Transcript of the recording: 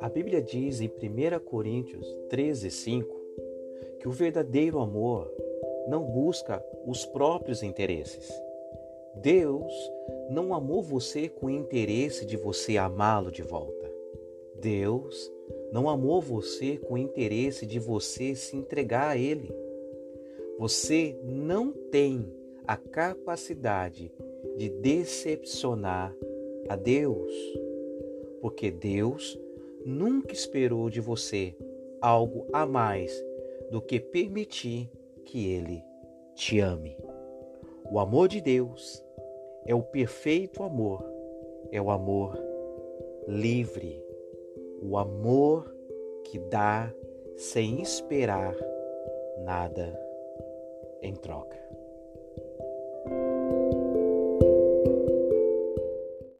A Bíblia diz em 1 Coríntios 13, 5 que o verdadeiro amor não busca os próprios interesses. Deus não amou você com o interesse de você amá-lo de volta. Deus não amou você com o interesse de você se entregar a Ele. Você não tem a capacidade de decepcionar a Deus, porque Deus nunca esperou de você algo a mais do que permitir que Ele te ame. O amor de Deus é o perfeito amor, é o amor livre, o amor que dá sem esperar nada em troca.